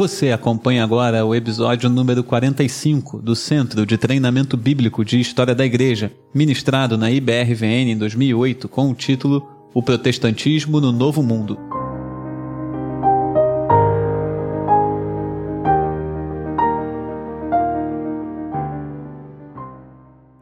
Você acompanha agora o episódio número 45 do Centro de Treinamento Bíblico de História da Igreja, ministrado na IBRVN em 2008 com o título O Protestantismo no Novo Mundo.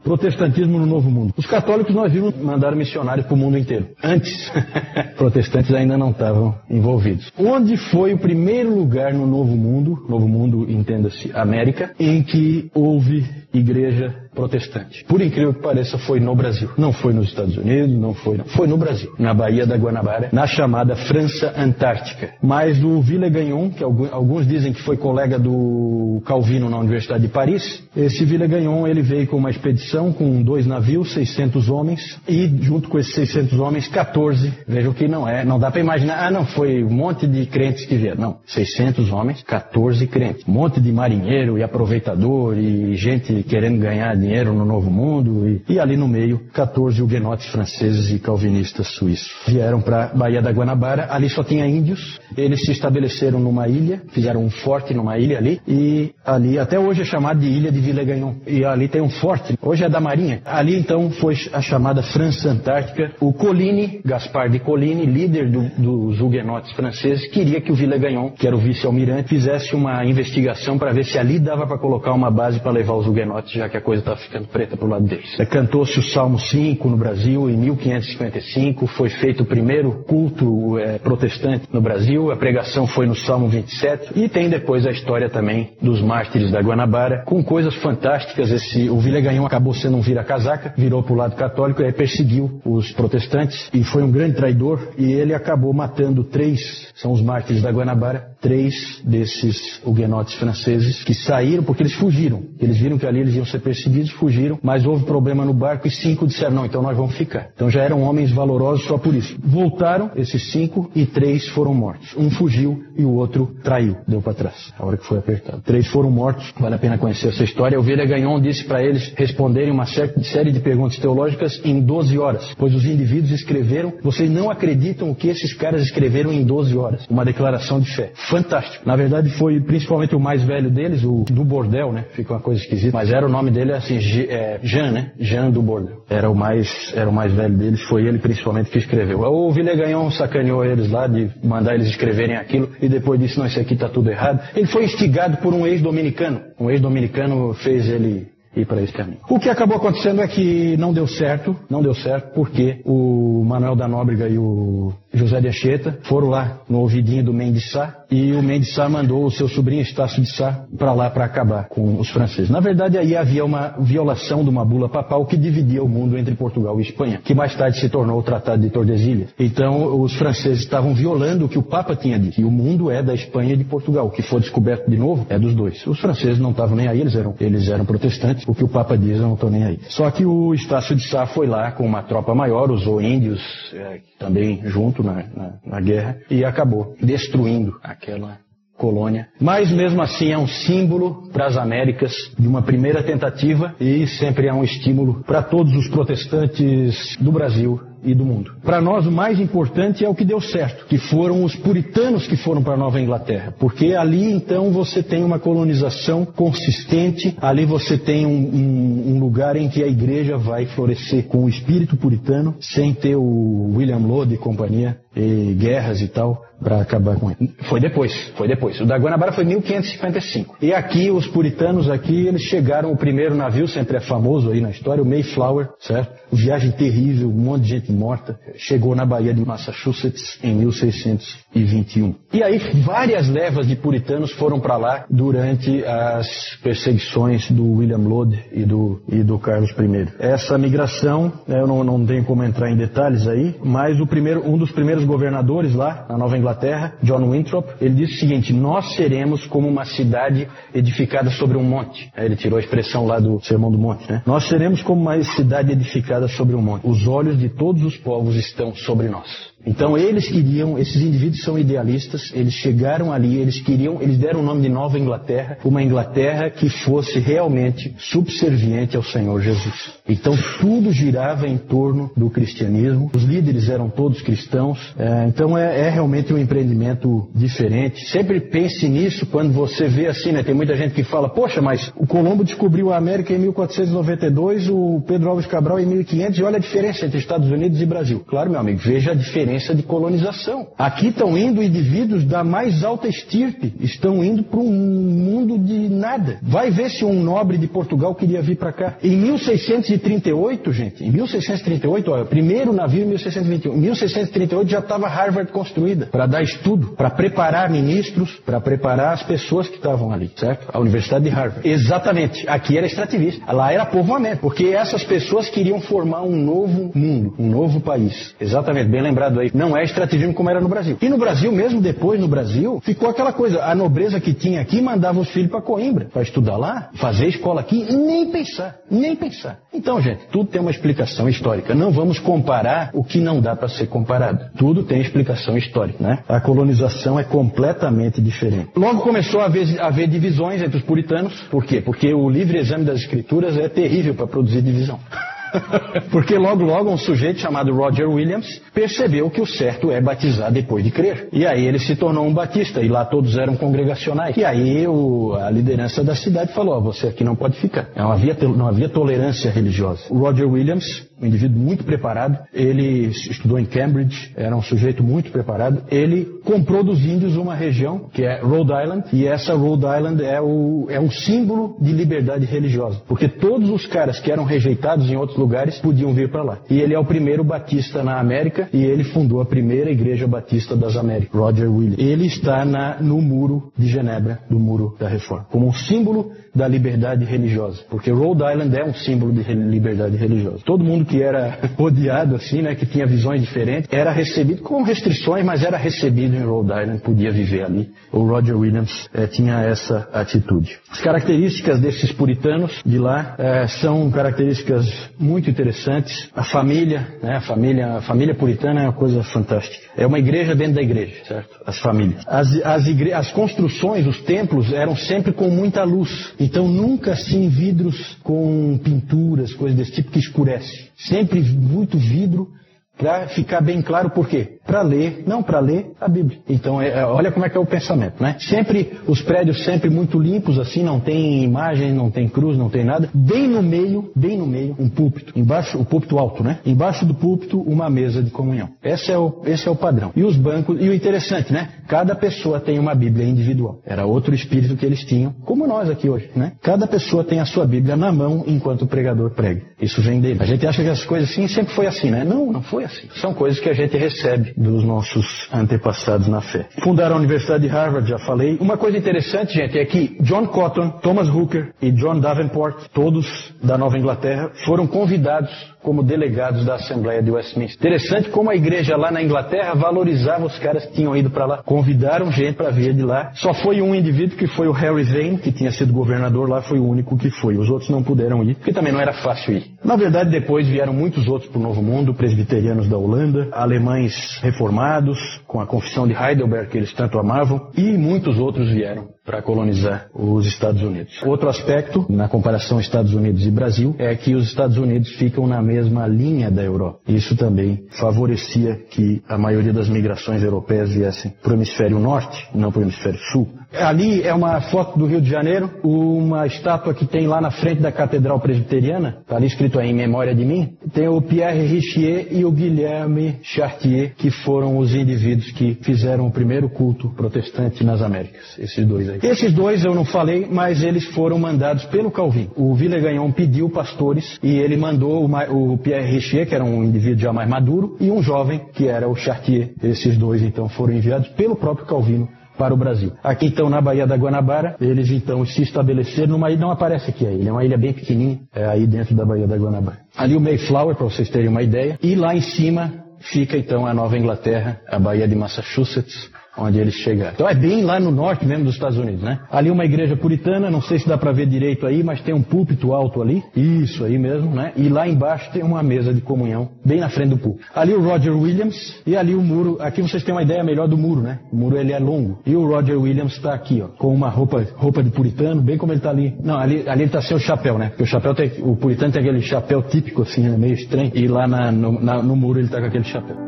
Protestantismo no Novo Mundo. Os católicos nós vimos mandar missionários para o mundo inteiro. Antes, protestantes ainda não estavam envolvidos. Onde foi o primeiro lugar no Novo Mundo, Novo Mundo entenda-se América, em que houve igreja protestante. Por incrível que pareça, foi no Brasil. Não foi nos Estados Unidos, não foi, não. Foi no Brasil, na Baía da Guanabara, na chamada França Antártica. Mas o Villegagnon, que alguns dizem que foi colega do Calvino na Universidade de Paris, esse Villegagnon, ele veio com uma expedição com dois navios, 600 homens, e junto com esses 600 homens, 14, vejam que não é, não dá para imaginar, ah não, foi um monte de crentes que vieram. Não, 600 homens, 14 crentes. Um monte de marinheiro e aproveitador e gente querendo ganhar dinheiro no Novo Mundo e, e ali no meio 14 huguenotes franceses e calvinistas suíços. Vieram para Baía da Guanabara, ali só tinha índios, eles se estabeleceram numa ilha, fizeram um forte numa ilha ali e ali até hoje é chamado de Ilha de Villegagnon e ali tem um forte, hoje é da Marinha. Ali então foi a chamada França Antártica. O Coligny, Gaspar de Coligny, líder do, dos huguenotes franceses, queria que o Villegagnon, que era o vice-almirante, fizesse uma investigação para ver se ali dava para colocar uma base para levar os huguenotes, já que a coisa estava ficando preta pro lado deles. É, cantou-se o Salmo 5 no Brasil em 1555, foi feito o primeiro culto é, protestante no Brasil, a pregação foi no Salmo 27 e tem depois a história também dos mártires da Guanabara, com coisas fantásticas. Esse, o Villegagnon acabou sendo um vira-casaca, virou pro lado católico e aí perseguiu os protestantes e foi um grande traidor e ele acabou matando três, são os mártires da Guanabara, três desses huguenotes franceses que saíram porque eles fugiram. Eles viram que ali eles iam ser perseguidos, fugiram, mas houve problema no barco e cinco disseram, não, então nós vamos ficar. Então já eram homens valorosos só por isso. Voltaram esses cinco e três foram mortos. Um fugiu e o outro traiu, deu para trás, a hora que foi apertado. Três foram mortos, vale a pena conhecer essa história. O Vilha Gagnon disse para eles responderem uma série de perguntas teológicas em 12 horas, pois os indivíduos escreveram, vocês não acreditam o que esses caras escreveram em 12 horas. Uma declaração de fé. Fantástico. Na verdade foi principalmente o mais velho deles, o do bordel, né? Fica uma coisa esquisita, mas era o nome dele assim, é, Jean, né? Jean do bordel. Era o mais, era o mais velho deles, foi ele principalmente que escreveu. O Villegagnon sacaneou eles lá de mandar eles escreverem aquilo e depois disse, não, isso aqui está tudo errado. Ele foi instigado por um ex-dominicano. Um ex-dominicano fez ele ir para esse caminho. O que acabou acontecendo é que não deu certo, não deu certo porque o Manuel da Nóbrega e o José de Anchieta foram lá no ouvidinho do Mendes Sá e o Mendes Sá mandou o seu sobrinho Estácio de Sá para lá para acabar com os franceses. Na verdade, aí havia uma violação de uma bula papal que dividia o mundo entre Portugal e Espanha, que mais tarde se tornou o Tratado de Tordesilhas. Então, os franceses estavam violando o que o Papa tinha dito. E o mundo é da Espanha e de Portugal. O que for descoberto de novo é dos dois. Os franceses não estavam nem aí, eles eram, eles eram protestantes. O que o Papa diz, eu não estou nem aí. Só que o Estácio de Sá foi lá com uma tropa maior, usou índios é, também junto na, na, na guerra e acabou destruindo aquela colônia. Mas mesmo assim é um símbolo para as Américas de uma primeira tentativa e sempre é um estímulo para todos os protestantes do Brasil e do mundo. Para nós, o mais importante é o que deu certo, que foram os puritanos que foram para a Nova Inglaterra, porque ali então você tem uma colonização consistente, ali você tem um, um, um lugar em que a igreja vai florescer com o espírito puritano, sem ter o William Lode e companhia, e guerras e tal, para acabar com ele. Foi depois, foi depois. O da Guanabara foi 1555. E aqui, os puritanos aqui, eles chegaram, o primeiro navio, sempre é famoso aí na história, o Mayflower, certo? Viagem terrível, um monte de gente morta. Chegou na Baía de Massachusetts em 1621. E aí, várias levas de puritanos foram para lá durante as perseguições do William Lode e do, e do Carlos I. Essa migração, né, eu não, não tenho como entrar em detalhes aí, mas o primeiro, um dos primeiros governadores lá, na Nova Inglaterra, John Winthrop, ele disse o seguinte: Nós seremos como uma cidade edificada sobre um monte. Ele tirou a expressão lá do Sermão do Monte, né? Nós seremos como uma cidade edificada sobre um monte. Os olhos de todos os povos estão sobre nós. Então eles queriam, esses indivíduos são idealistas, eles chegaram ali, eles queriam, eles deram o nome de Nova Inglaterra, uma Inglaterra que fosse realmente subserviente ao Senhor Jesus. Então tudo girava em torno do cristianismo, os líderes eram todos cristãos, é, então é, é, realmente um empreendimento diferente. Sempre pense nisso quando você vê assim, né? Tem muita gente que fala, poxa, mas o Colombo descobriu a América em 1492, o Pedro Alves Cabral em 1500 e olha a diferença entre Estados Unidos e Brasil. Claro, meu amigo, veja a diferença de colonização. Aqui estão indo indivíduos da mais alta estirpe, estão indo para um mundo de nada. Vai ver se um nobre de Portugal queria vir para cá. Em 1638, gente, em 1638, olha, primeiro navio em 1621, em 1638 já estava Harvard construída para dar estudo, para preparar ministros, para preparar as pessoas que estavam ali, certo? A Universidade de Harvard. Exatamente. Aqui era extrativista, lá era povoamento, porque essas pessoas queriam formar um novo mundo, um novo país. Exatamente, bem lembrado aí. Não é extrativismo como era no Brasil. E no Brasil, mesmo depois no Brasil, ficou aquela coisa, a nobreza que tinha aqui mandava os filhos para Coimbra, para estudar lá, fazer escola aqui, nem pensar, nem pensar. Então, gente, tudo tem uma explicação histórica. Não vamos comparar o que não dá para ser comparado. Tudo tem explicação histórica, né? A colonização é completamente diferente. Logo começou a haver, a haver divisões entre os puritanos. Por quê? Porque o livre exame das escrituras é terrível para produzir divisão. Porque logo, logo, um sujeito chamado Roger Williams percebeu que o certo é batizar depois de crer. E aí ele se tornou um batista, e lá todos eram congregacionais. E aí o, a liderança da cidade falou: oh, você aqui não pode ficar. Não havia, não havia tolerância religiosa. O Roger Williams um indivíduo muito preparado. Ele estudou em Cambridge, era um sujeito muito preparado. Ele comprou dos índios uma região que é Rhode Island, e essa Rhode Island é o, é um símbolo de liberdade religiosa, porque todos os caras que eram rejeitados em outros lugares podiam vir para lá. E ele é o primeiro batista na América e ele fundou a primeira igreja batista das Américas, Roger Williams. Ele está na, no muro de Genebra, do muro da Reforma, como um símbolo da liberdade religiosa, porque Rhode Island é um símbolo de liberdade religiosa. Todo mundo que era odiado assim, né, que tinha visões diferentes, era recebido com restrições, mas era recebido em Rhode Island, podia viver ali. O Roger Williams eh, tinha essa atitude. As características desses puritanos de lá eh, são características muito interessantes. A família, né, a família, a família puritana é uma coisa fantástica. É uma igreja dentro da igreja, certo? As famílias. As, as, igre... as construções, os templos eram sempre com muita luz. Então nunca assim vidros com pinturas, coisas desse tipo que escurece. Sempre muito vidro para ficar bem claro por quê? Para ler, não para ler a Bíblia. Então, é, é, olha como é que é o pensamento, né? Sempre, os prédios sempre muito limpos, assim, não tem imagem, não tem cruz, não tem nada. Bem no meio, bem no meio, um púlpito. Embaixo, o púlpito alto, né? Embaixo do púlpito, uma mesa de comunhão. Esse é o, esse é o padrão. E os bancos, e o interessante, né? Cada pessoa tem uma Bíblia individual. Era outro espírito que eles tinham, como nós aqui hoje, né? Cada pessoa tem a sua Bíblia na mão enquanto o pregador prega. Isso vem dele. A gente acha que as coisas assim sempre foi assim, né? Não, não foi assim. São coisas que a gente recebe dos nossos antepassados na fé. Fundaram a Universidade de Harvard, já falei. Uma coisa interessante, gente, é que John Cotton, Thomas Hooker e John Davenport, todos da Nova Inglaterra, foram convidados como delegados da Assembleia de Westminster. Interessante como a igreja lá na Inglaterra valorizava os caras que tinham ido para lá. Convidaram gente para vir de lá. Só foi um indivíduo que foi o Harry Vane, que tinha sido governador lá, foi o único que foi. Os outros não puderam ir, porque também não era fácil ir. Na verdade, depois vieram muitos outros para o Novo Mundo, presbiterianos da Holanda, alemães reformados, com a confissão de Heidelberg que eles tanto amavam, e muitos outros vieram para colonizar os Estados Unidos. Outro aspecto, na comparação Estados Unidos e Brasil, é que os Estados Unidos ficam na mesma linha da Europa. Isso também favorecia que a maioria das migrações europeias viessem para o hemisfério norte, não para o hemisfério sul. Ali é uma foto do Rio de Janeiro, uma estátua que tem lá na frente da Catedral Presbiteriana, está ali escrito aí em memória de mim. Tem o Pierre Richier e o Guilherme Chartier, que foram os indivíduos que fizeram o primeiro culto protestante nas Américas. Esses dois aí. Esses dois eu não falei, mas eles foram mandados pelo Calvin. O Villegagnon pediu pastores e ele mandou o, Pierre Richier, que era um indivíduo já mais maduro, e um jovem, que era o Chartier. Esses dois então foram enviados pelo próprio Calvino para o Brasil. Aqui então na Baía da Guanabara, eles então se estabeleceram numa ilha, não aparece aqui a ilha, é uma ilha bem pequenininha, é aí dentro da Baía da Guanabara. Ali o Mayflower, para vocês terem uma ideia, e lá em cima fica então a Nova Inglaterra, a Baía de Massachusetts, onde eles chegaram. Então é bem lá no norte mesmo dos Estados Unidos, né? Ali uma igreja puritana, não sei se dá para ver direito aí, mas tem um púlpito alto ali. Isso aí mesmo, né? E lá embaixo tem uma mesa de comunhão, bem na frente do púlpito. Ali o Roger Williams e ali o muro. Aqui vocês têm uma ideia melhor do muro, né? O muro ele é longo. E o Roger Williams está aqui, ó, com uma roupa, roupa de puritano, bem como ele está ali. Não, ali, ali ele está sem o chapéu, né? Porque o chapéu tem, o puritano tem aquele chapéu típico assim, né? meio estranho. E lá na, no, na, no muro ele está com aquele chapéu.